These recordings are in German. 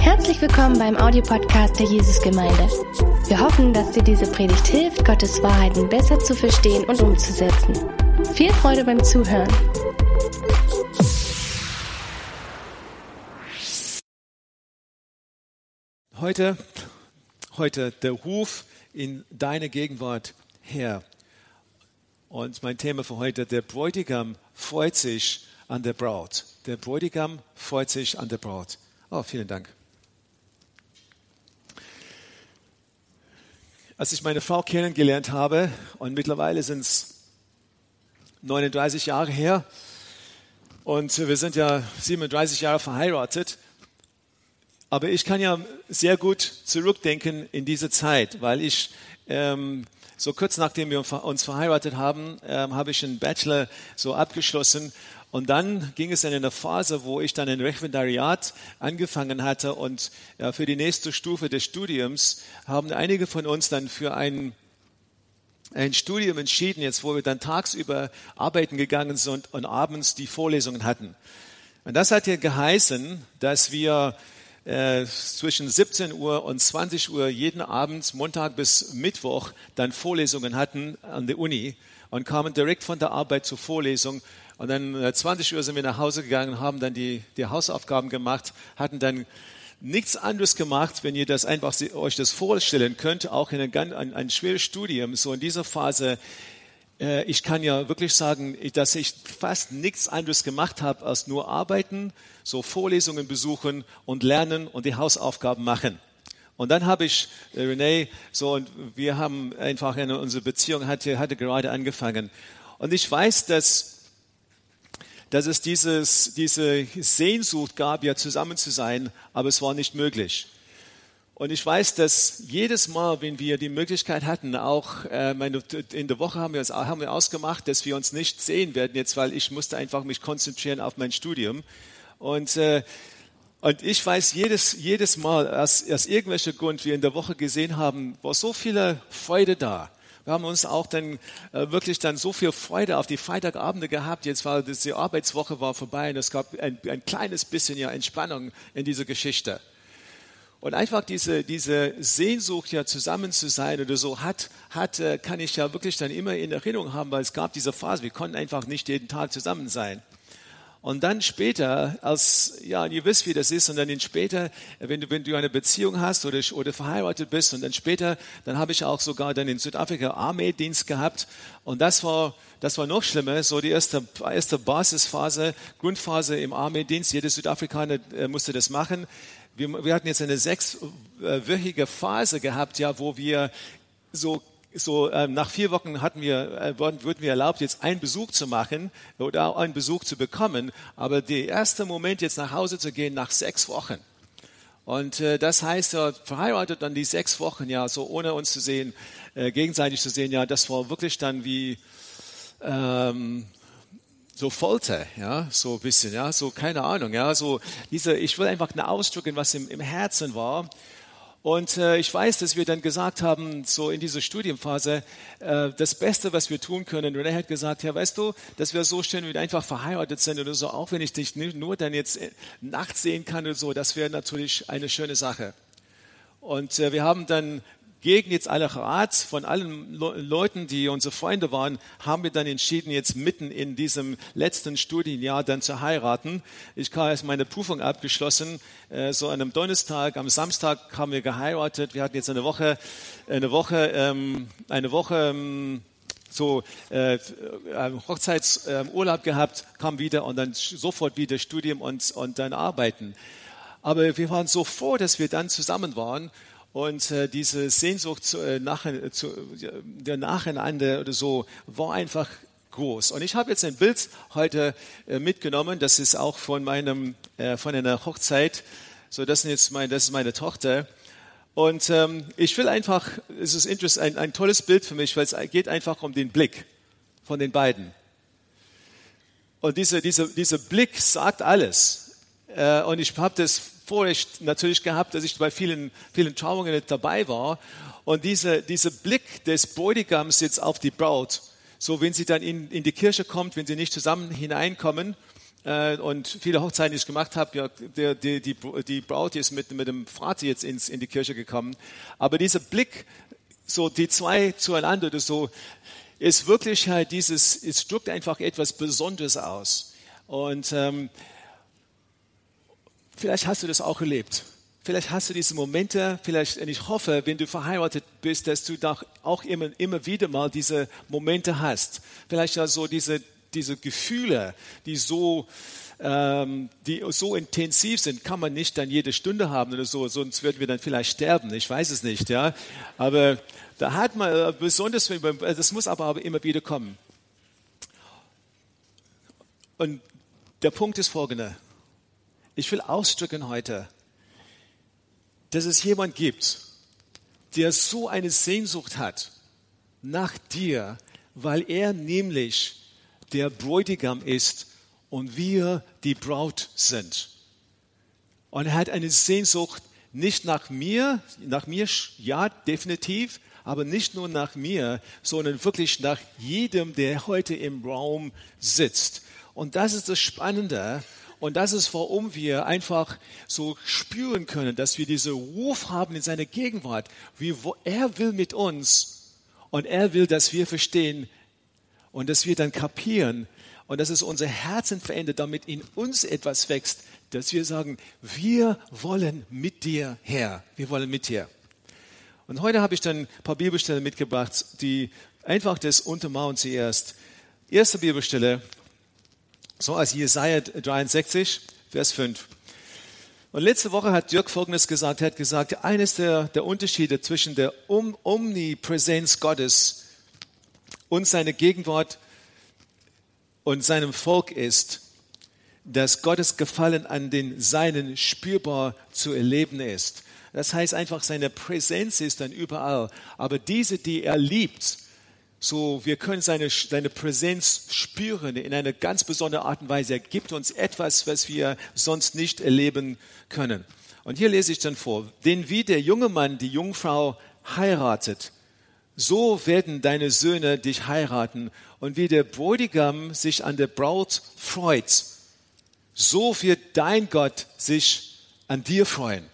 Herzlich willkommen beim Audiopodcast der Jesusgemeinde. Wir hoffen, dass dir diese Predigt hilft, Gottes Wahrheiten besser zu verstehen und umzusetzen. Viel Freude beim Zuhören. Heute, heute der Ruf in deine Gegenwart her. Und mein Thema für heute, der Bräutigam freut sich an der Braut. Der Bräutigam freut sich an der Braut. Oh, vielen Dank. Als ich meine Frau kennengelernt habe, und mittlerweile sind es 39 Jahre her, und wir sind ja 37 Jahre verheiratet, aber ich kann ja sehr gut zurückdenken in diese Zeit, weil ich ähm, so kurz nachdem wir uns verheiratet haben, ähm, habe ich einen Bachelor so abgeschlossen und dann ging es in eine Phase, wo ich dann ein Referendariat angefangen hatte und ja, für die nächste Stufe des Studiums haben einige von uns dann für ein, ein Studium entschieden, jetzt wo wir dann tagsüber arbeiten gegangen sind und abends die Vorlesungen hatten. Und das hat ja geheißen, dass wir äh, zwischen 17 Uhr und 20 Uhr jeden Abend, Montag bis Mittwoch, dann Vorlesungen hatten an der Uni und kamen direkt von der Arbeit zur Vorlesung und dann 20 äh, Uhr sind wir nach Hause gegangen, haben dann die, die Hausaufgaben gemacht, hatten dann nichts anderes gemacht, wenn ihr das einfach euch das vorstellen könnt, auch in ein, ein, ein schweres Studium, so in dieser Phase. Äh, ich kann ja wirklich sagen, dass ich fast nichts anderes gemacht habe, als nur arbeiten, so Vorlesungen besuchen und lernen und die Hausaufgaben machen. Und dann habe ich äh, Renee so und wir haben einfach eine, unsere Beziehung hatte, hatte gerade angefangen. Und ich weiß, dass dass es dieses, diese Sehnsucht gab, ja zusammen zu sein, aber es war nicht möglich. Und ich weiß, dass jedes Mal, wenn wir die Möglichkeit hatten, auch äh, in der Woche haben wir, uns, haben wir ausgemacht, dass wir uns nicht sehen werden jetzt, weil ich musste einfach mich konzentrieren auf mein Studium. Und, äh, und ich weiß jedes, jedes Mal, aus, aus irgendwelcher Grund wir in der Woche gesehen haben, war so viele Freude da. Wir haben uns auch dann äh, wirklich dann so viel Freude auf die Freitagabende gehabt. Jetzt war die Arbeitswoche war vorbei und es gab ein, ein kleines bisschen ja Entspannung in dieser Geschichte. Und einfach diese, diese Sehnsucht ja zusammen zu sein oder so hat, hat, äh, kann ich ja wirklich dann immer in Erinnerung haben, weil es gab diese Phase, wir konnten einfach nicht jeden Tag zusammen sein. Und dann später, als, ja, ihr wisst, wie das ist, und dann später, wenn du, wenn du eine Beziehung hast oder, oder verheiratet bist, und dann später, dann habe ich auch sogar dann in Südafrika Armeedienst gehabt. Und das war, das war noch schlimmer, so die erste, erste Basisphase, Grundphase im Armeedienst. Jeder Südafrikaner äh, musste das machen. Wir, wir hatten jetzt eine sechswöchige Phase gehabt, ja, wo wir so so ähm, nach vier Wochen hatten wir, äh, wurden, wir erlaubt, jetzt einen Besuch zu machen oder einen Besuch zu bekommen. Aber der erste Moment, jetzt nach Hause zu gehen, nach sechs Wochen. Und äh, das heißt, ja, verheiratet dann die sechs Wochen, ja, so ohne uns zu sehen, äh, gegenseitig zu sehen, ja, das war wirklich dann wie ähm, so Folter, ja, so ein bisschen, ja, so keine Ahnung, ja, so diese, ich will einfach ausdrücken, was im, im Herzen war. Und äh, ich weiß, dass wir dann gesagt haben, so in dieser Studienphase, äh, das Beste, was wir tun können. René hat gesagt, ja, weißt du, das wäre so schön, wenn wir einfach verheiratet sind oder so, auch wenn ich dich nur dann jetzt äh, nachts sehen kann oder so, das wäre natürlich eine schöne Sache. Und äh, wir haben dann gegen jetzt alle Rat von allen Leuten, die unsere Freunde waren, haben wir dann entschieden, jetzt mitten in diesem letzten Studienjahr dann zu heiraten. Ich habe erst meine Prüfung abgeschlossen, äh, so an einem Donnerstag, am Samstag haben wir geheiratet. Wir hatten jetzt eine Woche, eine Woche, ähm, eine Woche, ähm, so äh, Hochzeitsurlaub gehabt, kam wieder und dann sofort wieder Studium und, und dann arbeiten. Aber wir waren so froh, dass wir dann zusammen waren und äh, diese Sehnsucht zu, äh, nach, äh, zu, der Nacheinander oder so war einfach groß. Und ich habe jetzt ein Bild heute äh, mitgenommen, das ist auch von meinem, äh, von einer Hochzeit. So, das, ist jetzt mein, das ist meine Tochter. Und ähm, ich will einfach, es ist ein, ein tolles Bild für mich, weil es geht einfach um den Blick von den beiden. Und dieser diese, diese Blick sagt alles. Äh, und ich habe das Vorrecht natürlich gehabt, dass ich bei vielen, vielen Trauungen dabei war. Und dieser, dieser Blick des Bräutigams jetzt auf die Braut, so wenn sie dann in, in die Kirche kommt, wenn sie nicht zusammen hineinkommen, äh, und viele Hochzeiten, die ich gemacht habe, ja, der, die, die, die Braut ist mit, mit dem Vater jetzt ins, in die Kirche gekommen. Aber dieser Blick, so die zwei zueinander, das so, ist wirklich halt dieses, es drückt einfach etwas Besonderes aus. Und ähm, vielleicht hast du das auch erlebt. Vielleicht hast du diese Momente, vielleicht, und ich hoffe, wenn du verheiratet bist, dass du doch auch immer, immer wieder mal diese Momente hast. Vielleicht ja so diese, diese Gefühle, die so, ähm, die so intensiv sind, kann man nicht dann jede Stunde haben oder so, sonst würden wir dann vielleicht sterben. Ich weiß es nicht, ja. Aber da hat man äh, besonders, das muss aber immer wieder kommen. Und der Punkt ist folgender. Ich will ausdrücken heute, dass es jemand gibt, der so eine Sehnsucht hat nach dir, weil er nämlich der Bräutigam ist und wir die Braut sind. Und er hat eine Sehnsucht nicht nach mir, nach mir ja definitiv, aber nicht nur nach mir, sondern wirklich nach jedem, der heute im Raum sitzt. Und das ist das Spannende, und das ist, warum wir einfach so spüren können, dass wir diesen Ruf haben in seiner Gegenwart. Wie, er will mit uns und er will, dass wir verstehen und dass wir dann kapieren und dass es unser Herzen verändert, damit in uns etwas wächst, dass wir sagen, wir wollen mit dir her. Wir wollen mit dir. Und heute habe ich dann ein paar Bibelstellen mitgebracht, die einfach das untermauern zuerst. Erste Bibelstelle, so als Jesaja 63, Vers 5. Und letzte Woche hat Dirk Folgendes gesagt. Er hat gesagt, eines der, der Unterschiede zwischen der um, Omnipräsenz Gottes und seiner Gegenwart und seinem Volk ist, dass Gottes Gefallen an den Seinen spürbar zu erleben ist. Das heißt einfach, seine Präsenz ist dann überall. Aber diese, die er liebt, so, wir können seine, seine Präsenz spüren in einer ganz besonderen Art und Weise. Er gibt uns etwas, was wir sonst nicht erleben können. Und hier lese ich dann vor. Denn wie der junge Mann die Jungfrau heiratet, so werden deine Söhne dich heiraten. Und wie der Bräutigam sich an der Braut freut, so wird dein Gott sich an dir freuen.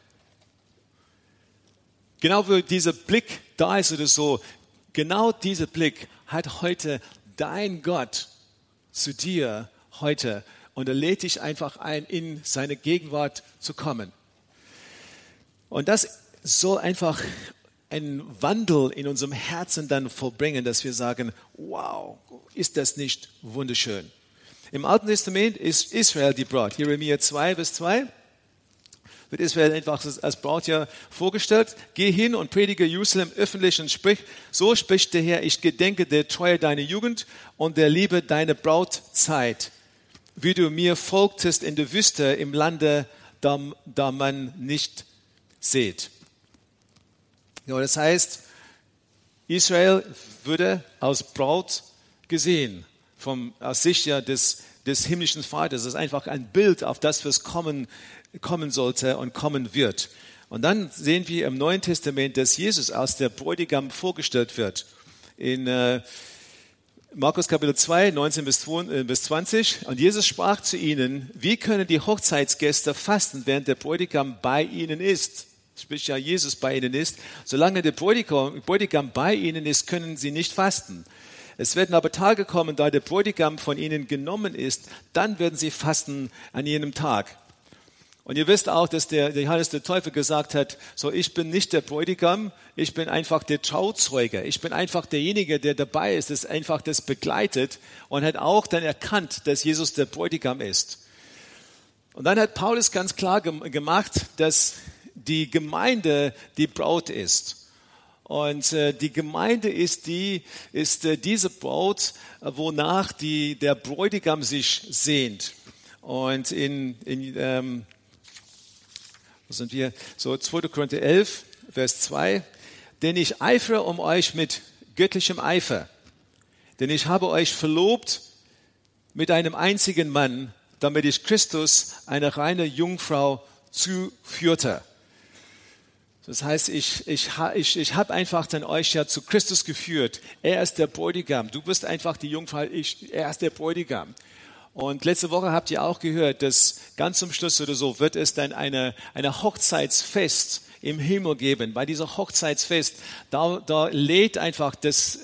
Genau wie dieser Blick da ist oder so, Genau dieser Blick hat heute dein Gott zu dir heute und er lädt dich einfach ein, in seine Gegenwart zu kommen. Und das soll einfach einen Wandel in unserem Herzen dann vollbringen, dass wir sagen, wow, ist das nicht wunderschön? Im Alten Testament ist Israel die Braut. Jeremia 2, Vers 2 wird Israel einfach als Braut ja vorgestellt. Geh hin und predige Jerusalem öffentlich und sprich, so spricht der Herr, ich gedenke der Treue deiner Jugend und der Liebe deiner Brautzeit, wie du mir folgtest in der Wüste im Lande, da, da man nicht seht. Ja, das heißt, Israel würde als Braut gesehen, vom, aus Sicht ja des, des himmlischen Vaters. Das ist einfach ein Bild auf das, was kommen kommen sollte und kommen wird. Und dann sehen wir im Neuen Testament, dass Jesus als der Bräutigam vorgestellt wird. In äh, Markus Kapitel 2, 19 bis 20. Äh, und Jesus sprach zu ihnen, wie können die Hochzeitsgäste fasten, während der Bräutigam bei ihnen ist? Sprich ja, Jesus bei ihnen ist. Solange der Bräutigam, Bräutigam bei ihnen ist, können sie nicht fasten. Es werden aber Tage kommen, da der Bräutigam von ihnen genommen ist, dann werden sie fasten an jenem Tag. Und ihr wisst auch, dass der, der Johannes der Teufel gesagt hat, so ich bin nicht der Bräutigam, ich bin einfach der Trauzeuge, ich bin einfach derjenige, der dabei ist, das einfach das begleitet und hat auch dann erkannt, dass Jesus der Bräutigam ist. Und dann hat Paulus ganz klar gemacht, dass die Gemeinde die Braut ist. Und äh, die Gemeinde ist die, ist äh, diese Braut, äh, wonach die, der Bräutigam sich sehnt. Und in, in ähm, da sind wir so 2. Korinther 11, Vers 2. Denn ich eifere um euch mit göttlichem Eifer. Denn ich habe euch verlobt mit einem einzigen Mann, damit ich Christus, eine reine Jungfrau, zuführte. Das heißt, ich, ich, ich, ich habe einfach dann euch ja zu Christus geführt. Er ist der Bräutigam. Du bist einfach die Jungfrau, ich, er ist der Bräutigam. Und letzte Woche habt ihr auch gehört, dass ganz zum Schluss oder so wird es dann eine, eine Hochzeitsfest im Himmel geben. Bei dieser Hochzeitsfest, da, da lädt einfach das,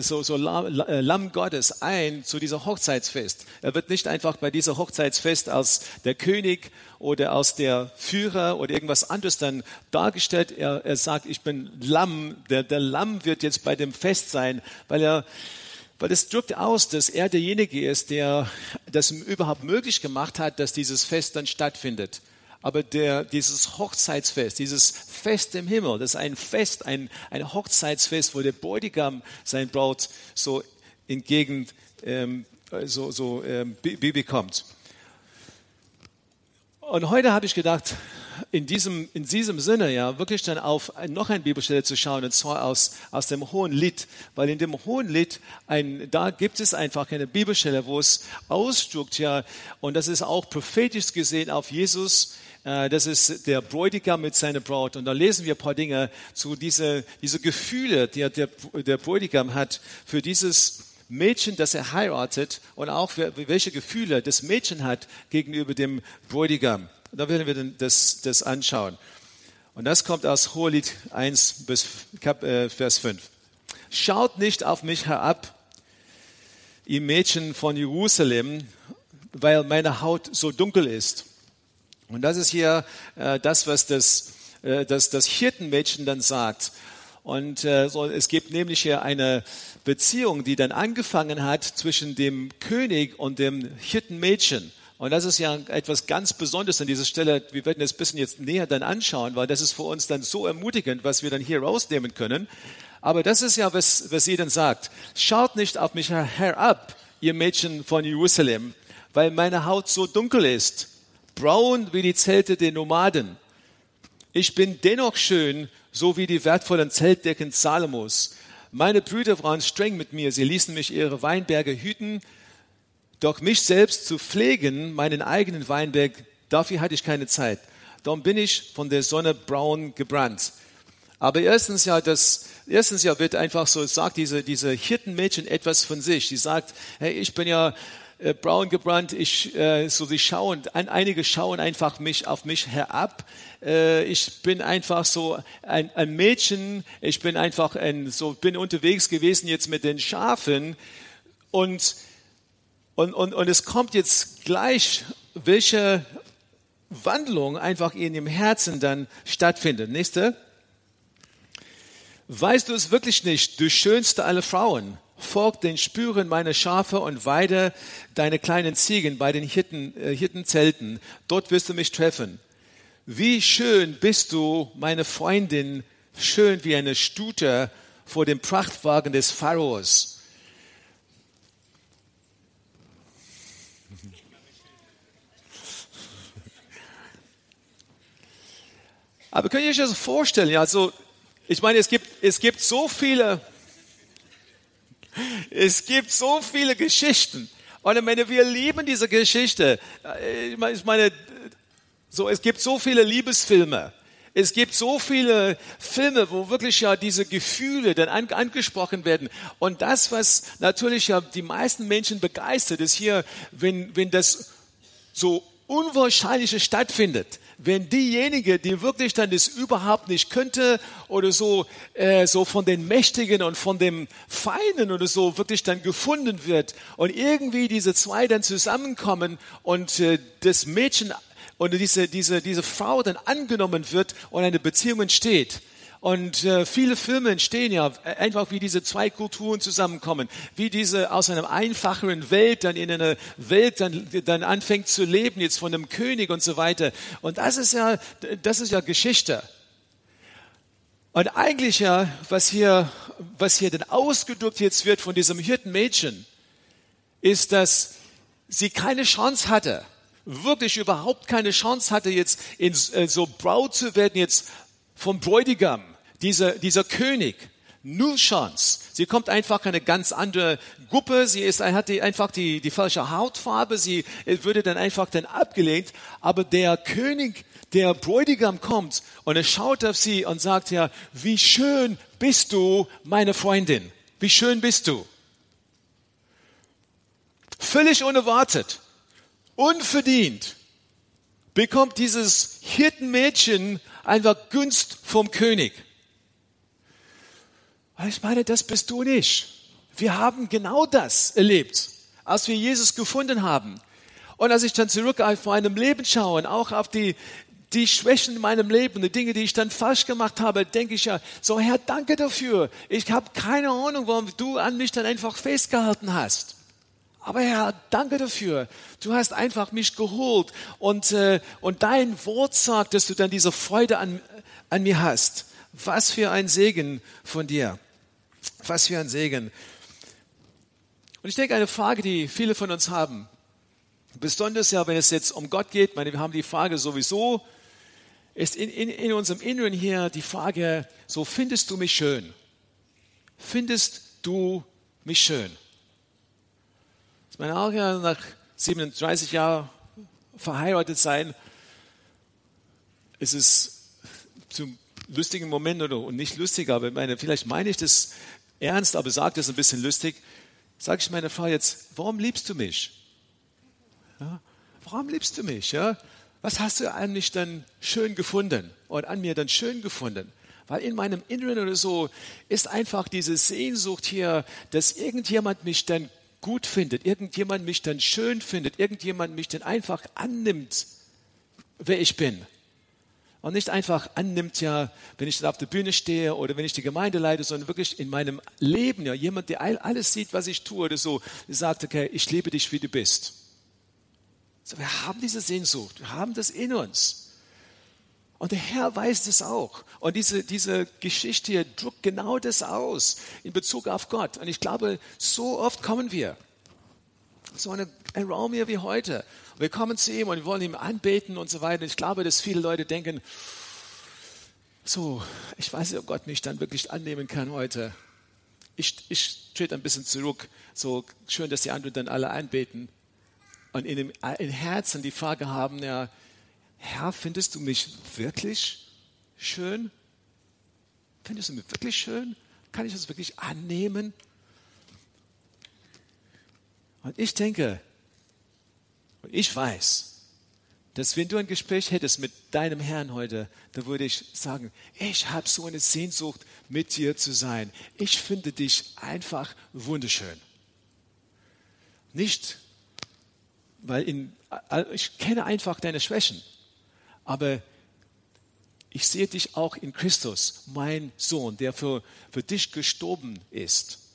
so, so Lamm Gottes ein zu dieser Hochzeitsfest. Er wird nicht einfach bei dieser Hochzeitsfest als der König oder als der Führer oder irgendwas anderes dann dargestellt. Er, er sagt, ich bin Lamm. Der, der Lamm wird jetzt bei dem Fest sein, weil er weil es drückt aus, dass er derjenige ist, der das überhaupt möglich gemacht hat, dass dieses Fest dann stattfindet. Aber der, dieses Hochzeitsfest, dieses Fest im Himmel, das ist ein Fest, ein, ein Hochzeitsfest, wo der Bräutigam sein Braut so entgegen ähm, so, so ähm, bekommt. Und heute habe ich gedacht, in diesem, in diesem Sinne ja wirklich dann auf noch eine Bibelstelle zu schauen, und zwar aus, aus dem Hohen Lied, weil in dem Hohen Lied, ein, da gibt es einfach eine Bibelstelle, wo es ausdrückt, ja, und das ist auch prophetisch gesehen auf Jesus, äh, das ist der Bräutigam mit seiner Braut. Und da lesen wir ein paar Dinge zu diese, diese Gefühle, die der, der Bräutigam hat für dieses Mädchen, das er heiratet und auch welche Gefühle das Mädchen hat gegenüber dem Bräutigam. Da werden wir das, das anschauen. Und das kommt aus Hohelied 1 bis äh, Vers 5. Schaut nicht auf mich herab, ihr Mädchen von Jerusalem, weil meine Haut so dunkel ist und das ist hier äh, das, was das, äh, das, das Hirtenmädchen dann sagt. Und äh, so, es gibt nämlich hier eine Beziehung, die dann angefangen hat zwischen dem König und dem Hirtenmädchen. Und das ist ja etwas ganz Besonderes an dieser Stelle. Wir werden das ein bisschen jetzt näher dann anschauen, weil das ist für uns dann so ermutigend, was wir dann hier rausnehmen können. Aber das ist ja, was, was sie dann sagt. Schaut nicht auf mich herab, ihr Mädchen von Jerusalem, weil meine Haut so dunkel ist braun wie die Zelte der Nomaden. Ich bin dennoch schön, so wie die wertvollen Zeltdecken Salomos. Meine Brüder waren streng mit mir, sie ließen mich ihre Weinberge hüten, doch mich selbst zu pflegen, meinen eigenen Weinberg, dafür hatte ich keine Zeit. Darum bin ich von der Sonne braun gebrannt. Aber erstens ja, das, erstens ja wird einfach so, sagt diese, diese Hirtenmädchen etwas von sich. Sie sagt, hey, ich bin ja äh, braun gebrannt. Ich, äh, so sie schauen, ein, einige schauen einfach mich auf mich herab. Äh, ich bin einfach so ein, ein Mädchen. Ich bin einfach ein, so bin unterwegs gewesen jetzt mit den Schafen und und, und, und es kommt jetzt gleich, welche Wandlung einfach in ihrem Herzen dann stattfindet. Nächste. Weißt du es wirklich nicht, du schönste aller Frauen? Folg den Spüren meiner Schafe und weide deine kleinen Ziegen bei den Hirten, äh, Hirtenzelten. Dort wirst du mich treffen. Wie schön bist du, meine Freundin, schön wie eine Stute vor dem Prachtwagen des Pharaos. Aber könnt ihr euch das vorstellen? Also, ich meine, es gibt, es gibt so viele es gibt so viele Geschichten. Und ich meine, wir lieben diese Geschichte. Ich meine, so, es gibt so viele Liebesfilme. Es gibt so viele Filme, wo wirklich ja diese Gefühle dann an, angesprochen werden. Und das, was natürlich ja die meisten Menschen begeistert, ist hier, wenn, wenn das so Unwahrscheinliche stattfindet wenn diejenige, die wirklich dann das überhaupt nicht könnte oder so, äh, so von den Mächtigen und von dem Feinen oder so wirklich dann gefunden wird und irgendwie diese zwei dann zusammenkommen und äh, das Mädchen und diese, diese, diese Frau dann angenommen wird und eine Beziehung entsteht und äh, viele Filme entstehen ja einfach, wie diese zwei Kulturen zusammenkommen, wie diese aus einer einfacheren Welt dann in eine Welt dann, dann anfängt zu leben, jetzt von einem König und so weiter. Und das ist ja, das ist ja Geschichte. Und eigentlich ja, was hier, was hier denn ausgedrückt jetzt wird von diesem Hirtenmädchen, ist, dass sie keine Chance hatte, wirklich überhaupt keine Chance hatte, jetzt in, äh, so Braut zu werden, jetzt vom Bräutigam dieser, dieser König. Null Chance. Sie kommt einfach eine ganz andere Gruppe. Sie ist, hat die, einfach die, die falsche Hautfarbe. Sie würde dann einfach dann abgelehnt. Aber der König, der Bräutigam kommt und er schaut auf sie und sagt ja, wie schön bist du, meine Freundin. Wie schön bist du. völlig unerwartet, unverdient, bekommt dieses Hirtenmädchen einfach Gunst vom König. Ich meine, das bist du nicht. Wir haben genau das erlebt, als wir Jesus gefunden haben. Und als ich dann zurück auf meinem Leben schaue und auch auf die, die Schwächen in meinem Leben, die Dinge, die ich dann falsch gemacht habe, denke ich ja, so Herr, danke dafür. Ich habe keine Ahnung, warum du an mich dann einfach festgehalten hast. Aber Herr, danke dafür. Du hast einfach mich geholt und, äh, und dein Wort sagt, dass du dann diese Freude an, an mir hast. Was für ein Segen von dir. Was für ein Segen. Und ich denke, eine Frage, die viele von uns haben, besonders ja, wenn es jetzt um Gott geht, meine, wir haben die Frage sowieso, ist in, in, in unserem Inneren hier die Frage, so findest du mich schön? Findest du mich schön? Ich meine, auch ja nach 37 Jahren verheiratet sein, ist es zum lustigen Moment oder und nicht lustig, aber meine, vielleicht meine ich das ernst, aber sage das ein bisschen lustig sage ich meiner Frau jetzt, warum liebst du mich? Ja, warum liebst du mich? Ja? Was hast du an mich dann schön gefunden und an mir dann schön gefunden? Weil in meinem Inneren oder so ist einfach diese Sehnsucht hier, dass irgendjemand mich dann gut findet, irgendjemand mich dann schön findet, irgendjemand mich dann einfach annimmt, wer ich bin und nicht einfach annimmt, ja, wenn ich auf der Bühne stehe oder wenn ich die Gemeinde leite, sondern wirklich in meinem Leben, ja, jemand, der alles sieht, was ich tue oder so, sagt, okay, ich liebe dich, wie du bist. So, wir haben diese Sehnsucht, wir haben das in uns. Und der Herr weiß das auch. Und diese, diese Geschichte hier drückt genau das aus in Bezug auf Gott. Und ich glaube, so oft kommen wir. So eine, ein Raum hier wie heute. Wir kommen zu ihm und wollen ihm anbeten und so weiter. Ich glaube, dass viele Leute denken, so, ich weiß nicht, ob Gott mich dann wirklich annehmen kann heute. Ich, ich trete ein bisschen zurück. So schön, dass die anderen dann alle anbeten und in dem in Herzen die Frage haben, ja, Herr, findest du mich wirklich schön? Findest du mich wirklich schön? Kann ich das wirklich annehmen? Und ich denke, und ich weiß, dass wenn du ein Gespräch hättest mit deinem Herrn heute, da würde ich sagen, ich habe so eine Sehnsucht, mit dir zu sein. Ich finde dich einfach wunderschön. Nicht, weil in, ich kenne einfach deine Schwächen, aber ich sehe dich auch in Christus, mein Sohn, der für, für dich gestorben ist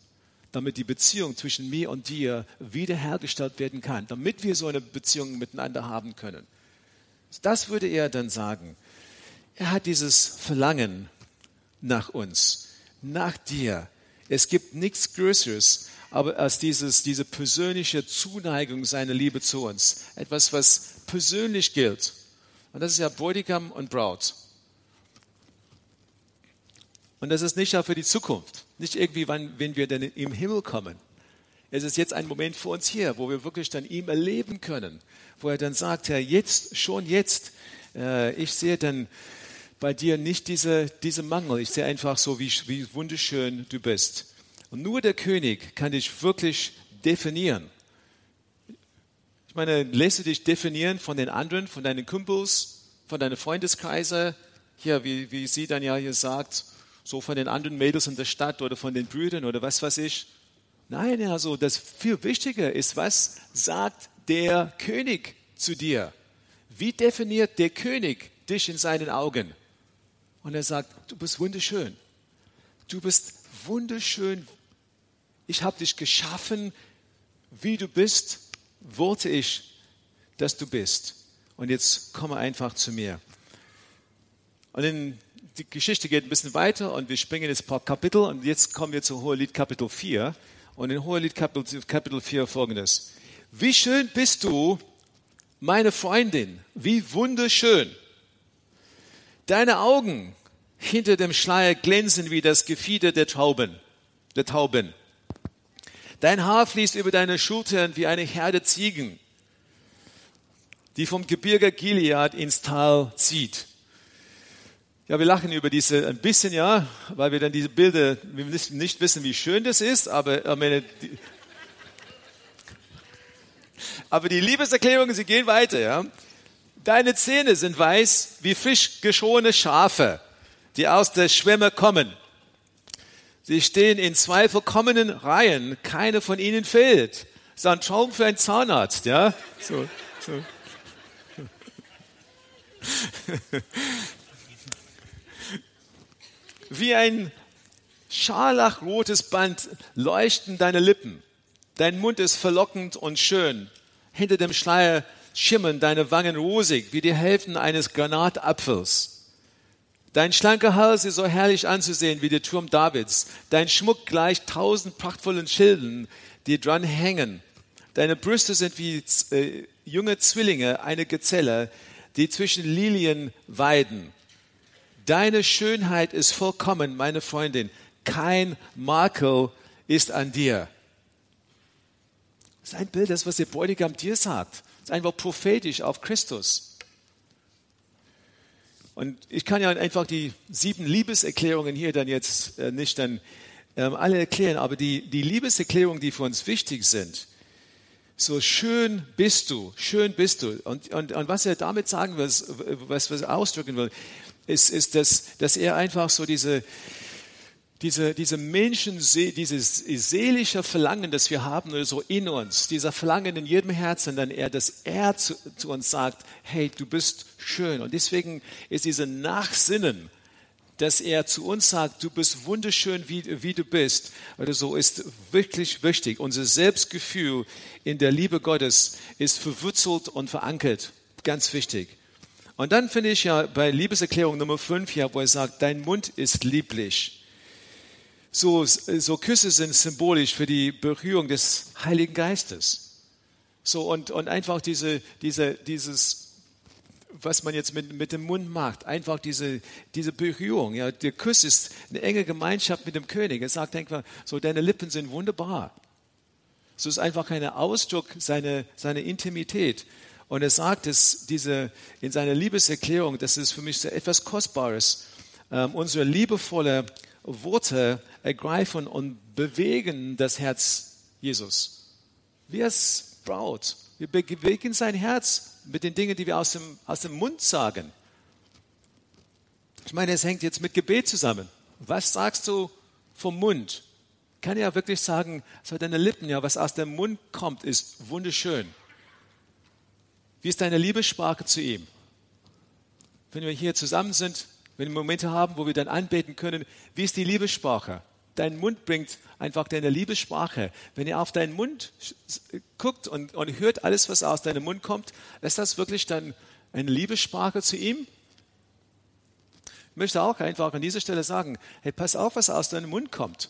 damit die Beziehung zwischen mir und dir wiederhergestellt werden kann, damit wir so eine Beziehung miteinander haben können. Das würde er dann sagen. Er hat dieses Verlangen nach uns, nach dir. Es gibt nichts Größeres, aber als dieses, diese persönliche Zuneigung seiner Liebe zu uns. Etwas, was persönlich gilt. Und das ist ja Bräutigam und Braut. Und das ist nicht auch für die Zukunft. Nicht irgendwie, wann, wenn wir dann im Himmel kommen. Es ist jetzt ein Moment für uns hier, wo wir wirklich dann ihm erleben können. Wo er dann sagt, Herr, jetzt, schon jetzt, äh, ich sehe dann bei dir nicht diese, diese Mangel. Ich sehe einfach so, wie, wie wunderschön du bist. Und nur der König kann dich wirklich definieren. Ich meine, lässt du dich definieren von den anderen, von deinen Kumpels, von deinen Freundeskreisen? Hier, wie, wie sie dann ja hier sagt, so von den anderen Mädels in der Stadt oder von den Brüdern oder was weiß ich. Nein, also das viel wichtiger ist, was sagt der König zu dir? Wie definiert der König dich in seinen Augen? Und er sagt, du bist wunderschön. Du bist wunderschön. Ich habe dich geschaffen, wie du bist, wollte ich, dass du bist. Und jetzt komme einfach zu mir. Und in die Geschichte geht ein bisschen weiter und wir springen jetzt ein paar Kapitel und jetzt kommen wir zu Hohelied Kapitel 4. Und in Hohelied Kapitel, Kapitel 4 folgendes. Wie schön bist du, meine Freundin, wie wunderschön. Deine Augen hinter dem Schleier glänzen wie das Gefieder der Tauben, der Tauben. Dein Haar fließt über deine Schultern wie eine Herde Ziegen, die vom Gebirge Gilead ins Tal zieht. Ja, wir lachen über diese ein bisschen, ja, weil wir dann diese Bilder, wir nicht, wissen, wie schön das ist, aber meine, die, Aber die Liebeserklärungen, sie gehen weiter. Ja? Deine Zähne sind weiß wie frisch geschorene Schafe, die aus der Schwemme kommen. Sie stehen in zwei vollkommenen Reihen, keine von ihnen fehlt. Das ist ein Traum für einen Zahnarzt, ja? So, so. Wie ein scharlachrotes Band leuchten deine Lippen. Dein Mund ist verlockend und schön. Hinter dem Schleier schimmern deine Wangen rosig wie die Hälften eines Granatapfels. Dein schlanker Hals ist so herrlich anzusehen wie der Turm Davids. Dein Schmuck gleicht tausend prachtvollen Schilden, die dran hängen. Deine Brüste sind wie äh, junge Zwillinge, eine Gezelle, die zwischen Lilien weiden. Deine Schönheit ist vollkommen, meine Freundin. Kein Makel ist an dir. Das ist ein Bild, das was der Bräutigam dir sagt. Das ist einfach prophetisch auf Christus. Und ich kann ja einfach die sieben Liebeserklärungen hier dann jetzt äh, nicht dann ähm, alle erklären, aber die, die Liebeserklärungen, die für uns wichtig sind, so schön bist du, schön bist du. Und, und, und was er damit sagen will, was, was er ausdrücken will, ist, ist dass, dass er einfach so diese, diese, diese Menschen, dieses seelische Verlangen, das wir haben, so in uns, dieser Verlangen in jedem Herzen, dann er, dass er zu, zu uns sagt, hey, du bist schön. Und deswegen ist dieser Nachsinnen, dass er zu uns sagt, du bist wunderschön, wie, wie du bist, oder so, ist wirklich wichtig. Unser Selbstgefühl in der Liebe Gottes ist verwurzelt und verankert. Ganz wichtig. Und dann finde ich ja bei Liebeserklärung Nummer 5 ja, wo er sagt, dein Mund ist lieblich. So, so Küsse sind symbolisch für die Berührung des Heiligen Geistes. So und, und einfach diese, diese, dieses, was man jetzt mit, mit dem Mund macht, einfach diese, diese Berührung. Ja, der Kuss ist eine enge Gemeinschaft mit dem König. Er sagt einfach, so deine Lippen sind wunderbar. So ist einfach ein Ausdruck seiner, seiner Intimität. Und er sagt es diese, in seiner Liebeserklärung, das ist für mich etwas Kostbares. Ähm, unsere liebevolle Worte ergreifen und bewegen das Herz Jesus. Wie es braut. Wir bewegen sein Herz mit den Dingen, die wir aus dem, aus dem Mund sagen. Ich meine, es hängt jetzt mit Gebet zusammen. Was sagst du vom Mund? Ich kann ja wirklich sagen, so deine Lippen, ja, was aus dem Mund kommt, ist wunderschön. Wie ist deine Liebessprache zu ihm? Wenn wir hier zusammen sind, wenn wir Momente haben, wo wir dann anbeten können, wie ist die Liebessprache? Dein Mund bringt einfach deine Liebessprache. Wenn ihr auf deinen Mund guckt und, und hört alles, was aus deinem Mund kommt, ist das wirklich dann eine Liebessprache zu ihm? Ich möchte auch einfach an dieser Stelle sagen, hey, pass auf, was aus deinem Mund kommt.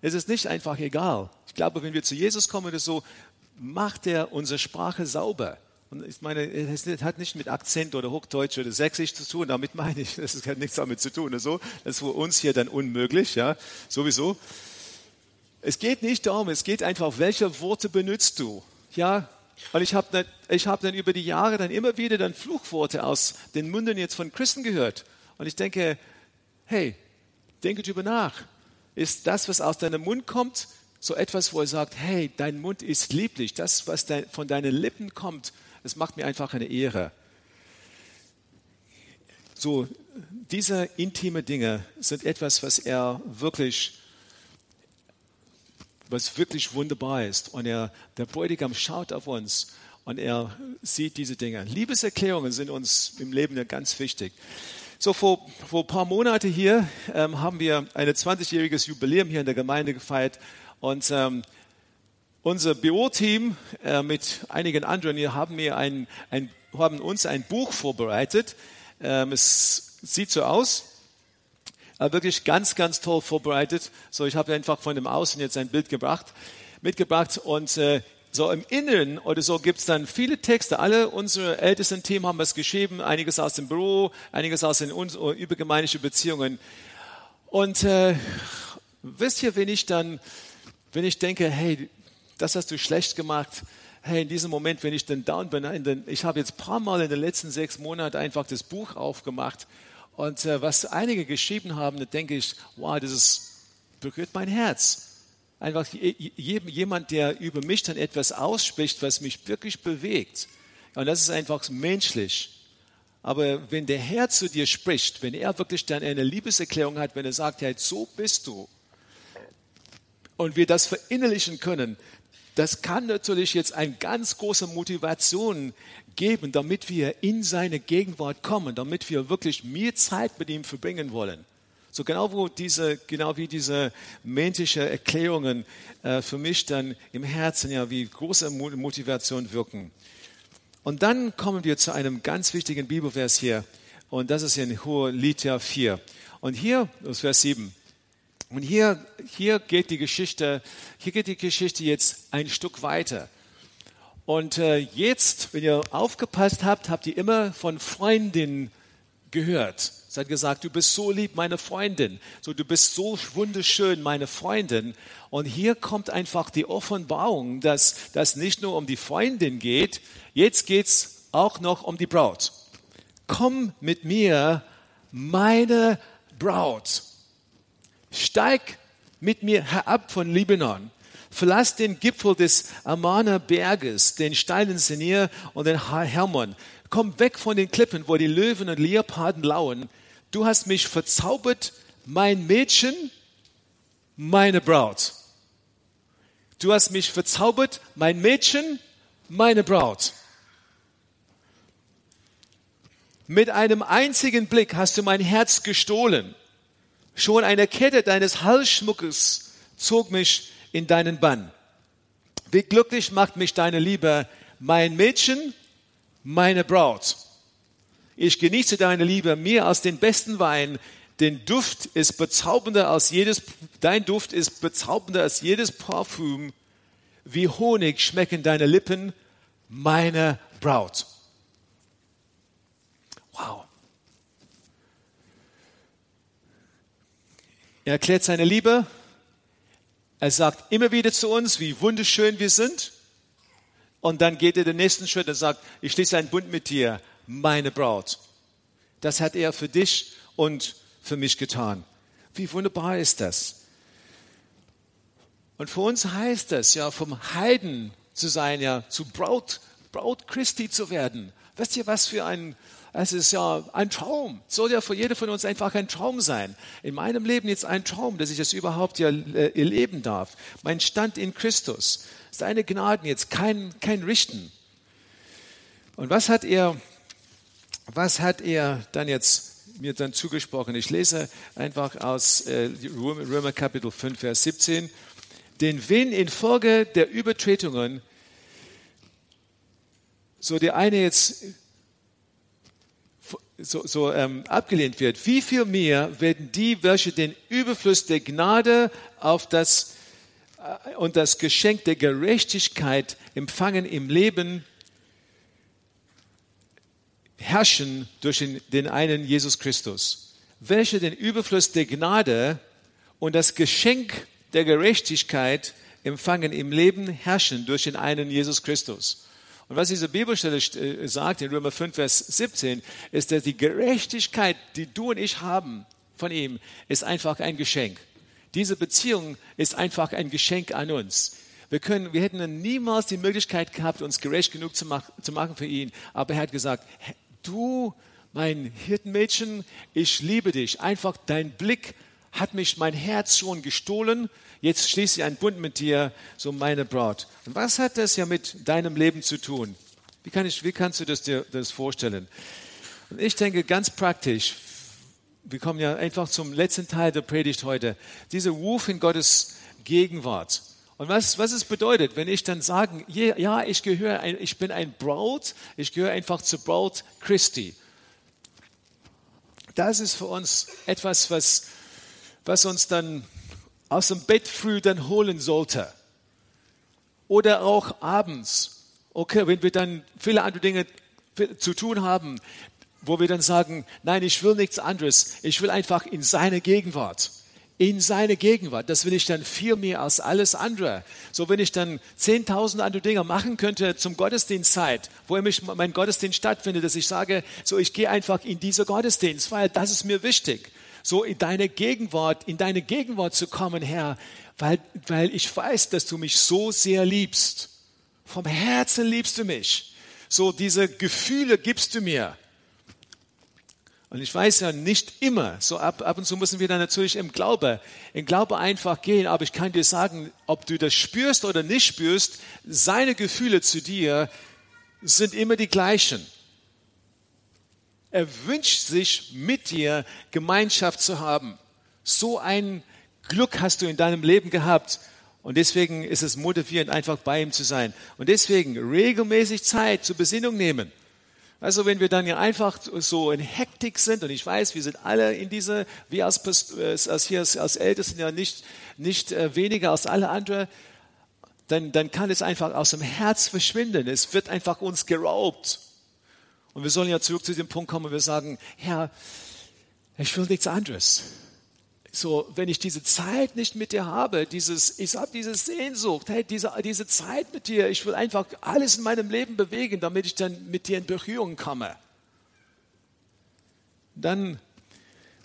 Es ist nicht einfach egal. Ich glaube, wenn wir zu Jesus kommen oder so, macht er unsere Sprache sauber. Und ich meine, es hat nicht mit Akzent oder Hochdeutsch oder Sächsisch zu tun, damit meine ich, das hat nichts damit zu tun. So. Das ist für uns hier dann unmöglich, ja, sowieso. Es geht nicht darum, es geht einfach, welche Worte benutzt du, ja. Und ich habe dann, hab dann über die Jahre dann immer wieder dann Fluchworte aus den Mündern jetzt von Christen gehört. Und ich denke, hey, denke drüber nach. Ist das, was aus deinem Mund kommt, so etwas, wo er sagt, hey, dein Mund ist lieblich, das, was dein, von deinen Lippen kommt, es macht mir einfach eine Ehre. So, diese intime Dinge sind etwas, was er wirklich, was wirklich wunderbar ist. Und er, der Bräutigam schaut auf uns und er sieht diese Dinge. Liebeserklärungen sind uns im Leben ganz wichtig. So, vor, vor ein paar Monaten hier ähm, haben wir ein 20-jähriges Jubiläum hier in der Gemeinde gefeiert. Und ähm, unser Büroteam äh, mit einigen anderen hier haben, mir ein, ein, haben uns ein Buch vorbereitet. Ähm, es sieht so aus, aber wirklich ganz, ganz toll vorbereitet. So, ich habe einfach von dem Außen jetzt ein Bild gebracht, mitgebracht und äh, so im Inneren oder so gibt es dann viele Texte. Alle unsere ältesten Team haben es geschrieben, einiges aus dem Büro, einiges aus den übergemeindlichen Beziehungen. Und äh, wisst ihr, wenn ich dann, wenn ich denke, hey, das hast du schlecht gemacht. Hey, in diesem Moment, wenn ich dann down bin, den, ich habe jetzt ein paar Mal in den letzten sechs Monaten einfach das Buch aufgemacht und äh, was einige geschrieben haben, da denke ich, wow, das ist, berührt mein Herz. Einfach jemand, der über mich dann etwas ausspricht, was mich wirklich bewegt. Und das ist einfach menschlich. Aber wenn der Herr zu dir spricht, wenn er wirklich dann eine Liebeserklärung hat, wenn er sagt, hey, so bist du, und wir das verinnerlichen können, das kann natürlich jetzt eine ganz große Motivation geben, damit wir in seine Gegenwart kommen, damit wir wirklich mehr Zeit mit ihm verbringen wollen. So genau, wo diese, genau wie diese menschliche Erklärungen äh, für mich dann im Herzen ja wie große Motivation wirken. Und dann kommen wir zu einem ganz wichtigen Bibelvers hier. Und das ist in Hohelitia 4. Und hier, das Vers 7. Und hier, hier geht die Geschichte, hier geht die Geschichte jetzt ein Stück weiter. Und äh, jetzt, wenn ihr aufgepasst habt, habt ihr immer von Freundinnen gehört. Es hat gesagt, du bist so lieb, meine Freundin. So, du bist so wunderschön, meine Freundin. Und hier kommt einfach die Offenbarung, dass das nicht nur um die Freundin geht, jetzt geht es auch noch um die Braut. Komm mit mir, meine Braut. Steig mit mir herab von Libanon. Verlass den Gipfel des Amana Berges, den steilen Senir und den Hermon. Komm weg von den Klippen, wo die Löwen und Leoparden lauern. Du hast mich verzaubert, mein Mädchen, meine Braut. Du hast mich verzaubert, mein Mädchen, meine Braut. Mit einem einzigen Blick hast du mein Herz gestohlen. Schon eine Kette deines Halsschmuckes zog mich in deinen Bann. Wie glücklich macht mich deine Liebe, mein Mädchen, meine Braut. Ich genieße deine Liebe mehr als den besten Wein. Den Duft ist bezaubernder als jedes, dein Duft ist bezaubernder als jedes Parfüm. Wie Honig schmecken deine Lippen, meine Braut. Wow. Er erklärt seine Liebe. Er sagt immer wieder zu uns, wie wunderschön wir sind. Und dann geht er den nächsten Schritt und sagt, ich schließe einen Bund mit dir, meine Braut. Das hat er für dich und für mich getan. Wie wunderbar ist das? Und für uns heißt das ja, vom Heiden zu sein, ja, zu Braut, Braut Christi zu werden. Wisst ihr, was für ein es ist ja ein Traum. Soll ja für jede von uns einfach ein Traum sein. In meinem Leben jetzt ein Traum, dass ich es überhaupt ja äh, erleben darf. Mein Stand in Christus. Seine Gnaden jetzt, kein, kein Richten. Und was hat er, was hat er dann jetzt mir dann zugesprochen? Ich lese einfach aus äh, Römer Kapitel 5, Vers 17. Denn wenn infolge der Übertretungen so der eine jetzt so, so ähm, abgelehnt wird, wie viel mehr werden die, welche den Überfluss der Gnade auf das äh, und das Geschenk der Gerechtigkeit empfangen im Leben, herrschen durch den, den einen Jesus Christus, welche den Überfluss der Gnade und das Geschenk der Gerechtigkeit empfangen im Leben, herrschen durch den einen Jesus Christus. Und was diese Bibelstelle äh, sagt in Römer 5, Vers 17, ist, dass die Gerechtigkeit, die du und ich haben von ihm, ist einfach ein Geschenk. Diese Beziehung ist einfach ein Geschenk an uns. Wir, können, wir hätten niemals die Möglichkeit gehabt, uns gerecht genug zu, mach, zu machen für ihn. Aber er hat gesagt, du, mein Hirtenmädchen, ich liebe dich. Einfach dein Blick hat mich mein Herz schon gestohlen jetzt schließe ich einen Bund mit dir, so meine Braut. Und was hat das ja mit deinem Leben zu tun? Wie, kann ich, wie kannst du das dir das vorstellen? Und ich denke ganz praktisch, wir kommen ja einfach zum letzten Teil der Predigt heute, dieser Ruf in Gottes Gegenwart. Und was, was es bedeutet, wenn ich dann sage, ja, ich gehöre, ich bin ein Braut, ich gehöre einfach zur Braut Christi. Das ist für uns etwas, was, was uns dann aus dem Bett früh dann holen sollte. Oder auch abends. Okay, wenn wir dann viele andere Dinge zu tun haben, wo wir dann sagen, nein, ich will nichts anderes. Ich will einfach in seine Gegenwart. In seine Gegenwart. Das will ich dann viel mehr als alles andere. So, wenn ich dann 10.000 andere Dinge machen könnte zum Gottesdienstzeit, wo mich mein Gottesdienst stattfindet, dass ich sage, so, ich gehe einfach in diese Gottesdienst, weil das ist mir wichtig. So in deine Gegenwart, in deine Gegenwart zu kommen, Herr, weil, weil ich weiß, dass du mich so sehr liebst. Vom Herzen liebst du mich. So diese Gefühle gibst du mir. Und ich weiß ja nicht immer, so ab, ab und zu müssen wir dann natürlich im Glaube, im Glaube einfach gehen, aber ich kann dir sagen, ob du das spürst oder nicht spürst, seine Gefühle zu dir sind immer die gleichen. Er wünscht sich mit dir Gemeinschaft zu haben. So ein Glück hast du in deinem Leben gehabt. Und deswegen ist es motivierend, einfach bei ihm zu sein. Und deswegen regelmäßig Zeit zur Besinnung nehmen. Also wenn wir dann ja einfach so in Hektik sind, und ich weiß, wir sind alle in dieser, wir als, als, hier als Ältesten ja nicht, nicht äh, weniger als alle anderen, dann, dann kann es einfach aus dem Herz verschwinden. Es wird einfach uns geraubt. Und wir sollen ja zurück zu dem Punkt kommen, wo wir sagen, Herr, ich will nichts anderes. So, wenn ich diese Zeit nicht mit dir habe, dieses, ich habe diese Sehnsucht, hey, diese, diese Zeit mit dir, ich will einfach alles in meinem Leben bewegen, damit ich dann mit dir in Berührung komme. Dann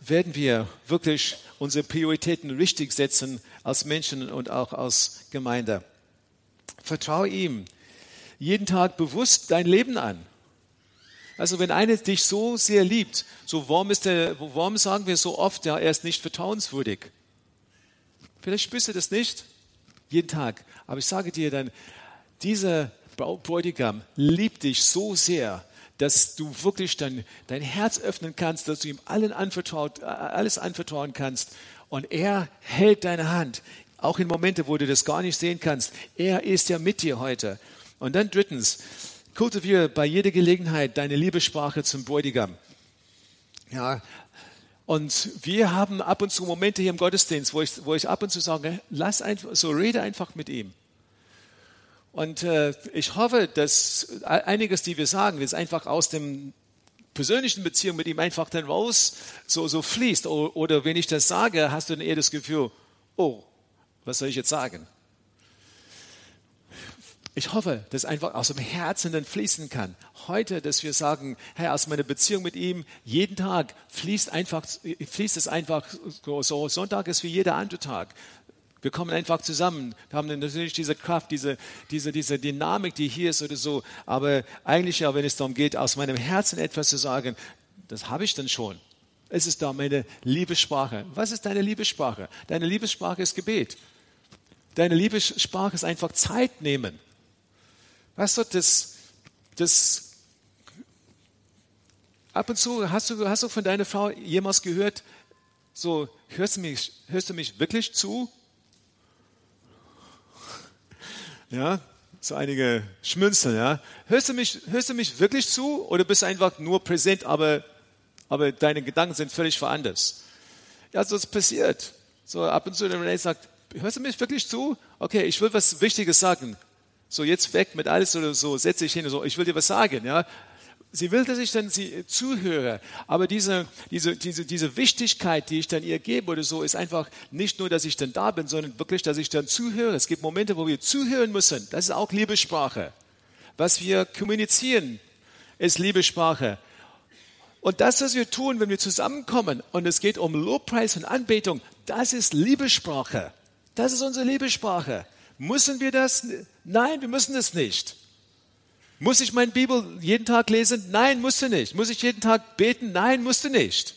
werden wir wirklich unsere Prioritäten richtig setzen als Menschen und auch als Gemeinde. Vertraue ihm jeden Tag bewusst dein Leben an. Also wenn einer dich so sehr liebt, so warum, ist der, warum sagen wir so oft, ja, er ist nicht vertrauenswürdig? Vielleicht spürst du das nicht jeden Tag. Aber ich sage dir dann, dieser Bräutigam liebt dich so sehr, dass du wirklich dann dein Herz öffnen kannst, dass du ihm allen anvertraut, alles anvertrauen kannst. Und er hält deine Hand, auch in Momente, wo du das gar nicht sehen kannst. Er ist ja mit dir heute. Und dann drittens, kultiviere bei jeder Gelegenheit deine Liebessprache zum Bräutigam. Ja, und wir haben ab und zu Momente hier im Gottesdienst, wo ich, wo ich ab und zu sage, lass einfach, so rede einfach mit ihm. Und äh, ich hoffe, dass einiges, die wir sagen, ist einfach aus dem persönlichen Beziehung mit ihm einfach dann raus so, so fließt. Oder wenn ich das sage, hast du dann eher das Gefühl, oh, was soll ich jetzt sagen? Ich hoffe, dass einfach aus dem Herzen dann fließen kann. Heute, dass wir sagen, Herr, aus meiner Beziehung mit ihm, jeden Tag fließt einfach, fließt es einfach so. Sonntag ist wie jeder andere Tag. Wir kommen einfach zusammen. Wir haben natürlich diese Kraft, diese, diese, diese Dynamik, die hier ist oder so. Aber eigentlich ja, wenn es darum geht, aus meinem Herzen etwas zu sagen, das habe ich dann schon. Es ist da meine Liebessprache. Was ist deine Liebessprache? Deine Liebessprache ist Gebet. Deine Liebessprache ist einfach Zeit nehmen. Weißt du, das, das, ab und zu hast du, hast du von deiner Frau jemals gehört, so, hörst du mich, hörst du mich wirklich zu? Ja, so einige schmunzeln, ja. Hörst du mich, hörst du mich wirklich zu oder bist du einfach nur präsent, aber, aber deine Gedanken sind völlig woanders? Ja, so ist passiert. So ab und zu, wenn Renee sagt, hörst du mich wirklich zu? Okay, ich will was Wichtiges sagen. So, jetzt weg mit alles oder so, setze ich hin, so, ich will dir was sagen, ja. Sie will, dass ich dann sie zuhöre. Aber diese, diese, diese, diese Wichtigkeit, die ich dann ihr gebe oder so, ist einfach nicht nur, dass ich dann da bin, sondern wirklich, dass ich dann zuhöre. Es gibt Momente, wo wir zuhören müssen. Das ist auch Liebessprache. Was wir kommunizieren, ist Liebessprache. Und das, was wir tun, wenn wir zusammenkommen und es geht um Lobpreis und Anbetung, das ist Liebessprache. Das ist unsere Liebessprache. Müssen wir das? Nein, wir müssen es nicht. Muss ich meine Bibel jeden Tag lesen? Nein, musst du nicht. Muss ich jeden Tag beten? Nein, musst du nicht.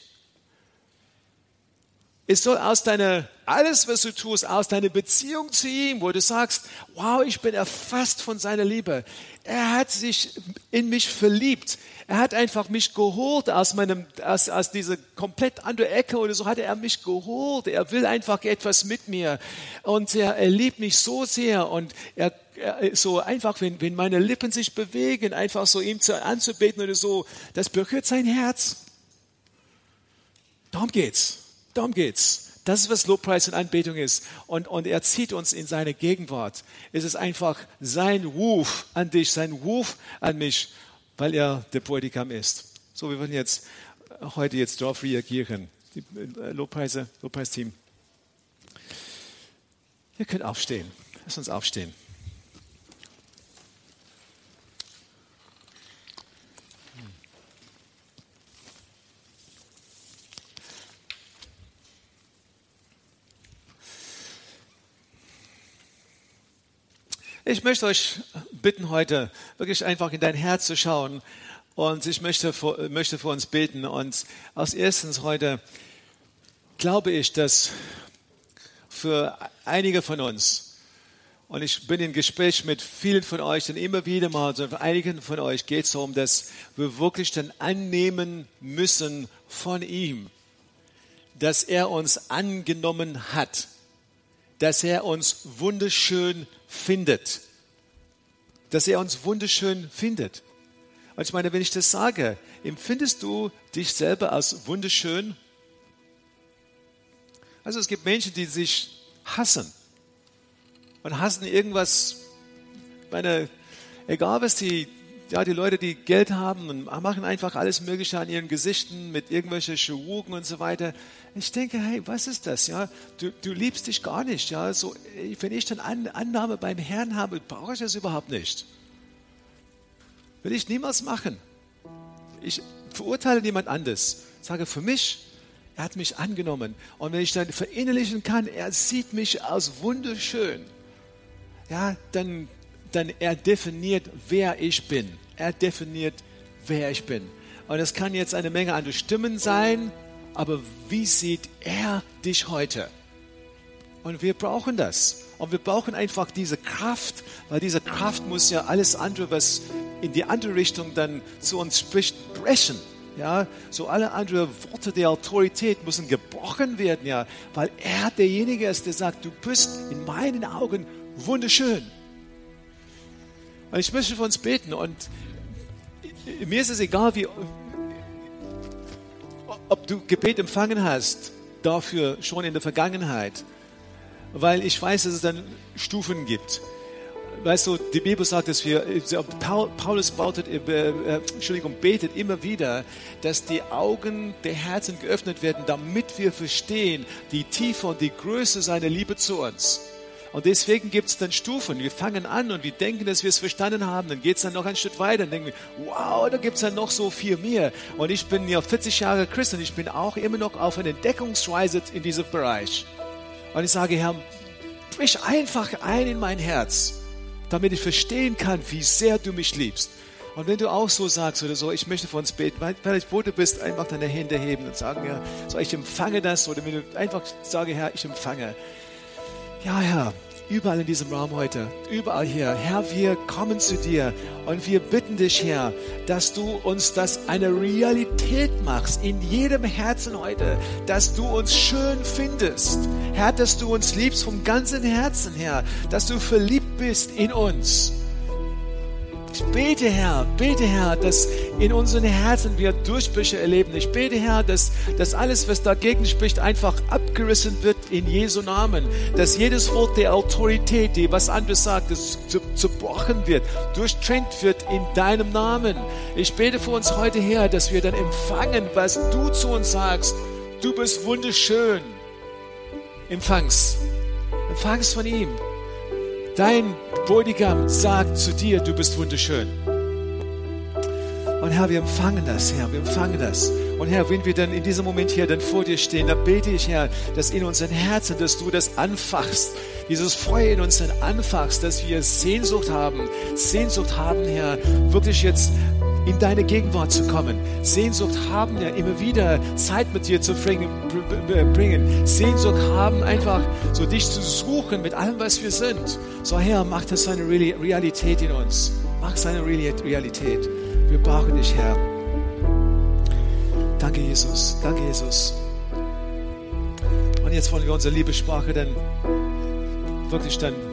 Es soll aus deiner, alles was du tust, aus deiner Beziehung zu ihm, wo du sagst, wow, ich bin erfasst von seiner Liebe. Er hat sich in mich verliebt. Er hat einfach mich geholt aus meinem, aus, aus dieser komplett andere Ecke oder so hat er mich geholt. Er will einfach etwas mit mir. Und er, er liebt mich so sehr und er, so einfach, wenn, wenn meine Lippen sich bewegen, einfach so ihm zu, anzubeten oder so, das berührt sein Herz. Darum geht's. Darum geht's. Das ist, was Lobpreis und Anbetung ist. Und, und er zieht uns in seine Gegenwart. Es ist einfach sein Ruf an dich, sein Ruf an mich, weil er der Bräutigam ist. So, wir wollen jetzt heute jetzt darauf reagieren. Die äh, Lobpreise, Lobpreisteam. Ihr könnt aufstehen. Lass uns aufstehen. Ich möchte euch bitten, heute wirklich einfach in dein Herz zu schauen und ich möchte für, möchte für uns beten. Und als erstens heute glaube ich, dass für einige von uns, und ich bin im Gespräch mit vielen von euch, denn immer wieder mal, so für einigen von euch geht es darum, dass wir wirklich dann annehmen müssen von ihm, dass er uns angenommen hat, dass er uns wunderschön findet. Dass er uns wunderschön findet. Und ich meine, wenn ich das sage, empfindest du dich selber als wunderschön? Also es gibt Menschen, die sich hassen und hassen irgendwas. meine, egal was die ja, die Leute, die Geld haben und machen einfach alles Mögliche an ihren Gesichten mit irgendwelchen Chirurgen und so weiter. Ich denke, hey, was ist das? Ja, du, du liebst dich gar nicht. Ja, so, wenn ich dann Annahme beim Herrn habe, brauche ich das überhaupt nicht. Will ich niemals machen. Ich verurteile niemand anders. Sage für mich, er hat mich angenommen. Und wenn ich dann verinnerlichen kann, er sieht mich als wunderschön, ja, dann, dann er definiert, wer ich bin. Er definiert, wer ich bin. Und es kann jetzt eine Menge andere Stimmen sein, aber wie sieht er dich heute? Und wir brauchen das. Und wir brauchen einfach diese Kraft, weil diese Kraft muss ja alles andere, was in die andere Richtung dann zu uns spricht, brechen. Ja, so alle anderen Worte der Autorität müssen gebrochen werden, ja, weil er derjenige ist, der sagt, du bist in meinen Augen wunderschön. Und ich möchte für uns beten und mir ist es egal, wie, ob du Gebet empfangen hast, dafür schon in der Vergangenheit, weil ich weiß, dass es dann Stufen gibt. Weißt du, die Bibel sagt, dass wir, Paulus bautet, äh, äh, Entschuldigung, betet immer wieder, dass die Augen der Herzen geöffnet werden, damit wir verstehen die Tiefe und die Größe seiner Liebe zu uns. Und deswegen gibt es dann Stufen. Wir fangen an und wir denken, dass wir es verstanden haben. Dann geht es dann noch ein Stück weiter. Dann denken wow, da gibt es dann noch so viel mehr. Und ich bin ja 40 Jahre Christ und ich bin auch immer noch auf einer Entdeckungsreise in diesem Bereich. Und ich sage, Herr, brich einfach ein in mein Herz, damit ich verstehen kann, wie sehr du mich liebst. Und wenn du auch so sagst oder so, ich möchte für uns beten, vielleicht wo du bist, einfach deine Hände heben und sagen, ja, so ich empfange das. Oder wenn du einfach sage, Herr, ich empfange. Ja, Herr, überall in diesem Raum heute, überall hier, Herr, wir kommen zu dir und wir bitten dich, Herr, dass du uns das eine Realität machst in jedem Herzen heute, dass du uns schön findest, Herr, dass du uns liebst vom ganzen Herzen, Herr, dass du verliebt bist in uns. Ich bete, Herr, bete, Herr, dass in unseren Herzen wir Durchbrüche erleben. Ich bete, Herr, dass, dass alles, was dagegen spricht, einfach abgerissen wird in Jesu Namen. Dass jedes Wort der Autorität, die was anderes sagt, zerbrochen wird, durchtrennt wird in deinem Namen. Ich bete für uns heute, Herr, dass wir dann empfangen, was du zu uns sagst. Du bist wunderschön. Empfangs. Empfangs von ihm. Dein Bräutigam sagt zu dir, du bist wunderschön. Und Herr, wir empfangen das, Herr, wir empfangen das. Und Herr, wenn wir dann in diesem Moment hier dann vor dir stehen, dann bete ich, Herr, dass in unseren Herzen, dass du das anfachst, dieses Feuer in uns anfachst, dass wir Sehnsucht haben, Sehnsucht haben, Herr, wirklich jetzt in deine Gegenwart zu kommen. Sehnsucht haben, ja immer wieder Zeit mit dir zu bringen. Sehnsucht haben, einfach so dich zu suchen mit allem, was wir sind. So Herr, mach das eine Realität in uns. Mach es eine Realität. Wir brauchen dich, Herr. Danke, Jesus. Danke, Jesus. Und jetzt wollen wir unsere Liebessprache dann wirklich dann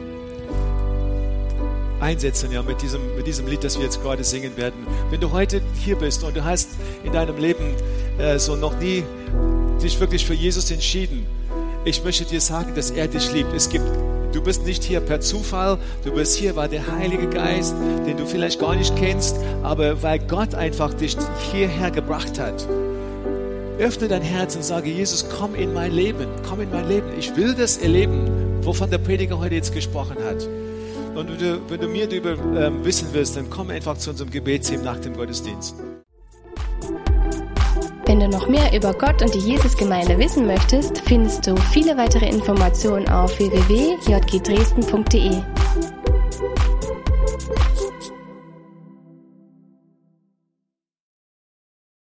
einsetzen, ja, mit diesem, mit diesem Lied, das wir jetzt gerade singen werden. Wenn du heute hier bist und du hast in deinem Leben äh, so noch nie dich wirklich für Jesus entschieden, ich möchte dir sagen, dass er dich liebt. Es gibt Du bist nicht hier per Zufall, du bist hier, weil der Heilige Geist, den du vielleicht gar nicht kennst, aber weil Gott einfach dich hierher gebracht hat. Öffne dein Herz und sage, Jesus, komm in mein Leben, komm in mein Leben. Ich will das erleben, wovon der Prediger heute jetzt gesprochen hat. Und wenn du, wenn du mehr darüber ähm, wissen willst, dann komm einfach zu unserem Gebetsteam nach dem Gottesdienst. Wenn du noch mehr über Gott und die Jesusgemeinde wissen möchtest, findest du viele weitere Informationen auf www.jgdresden.de.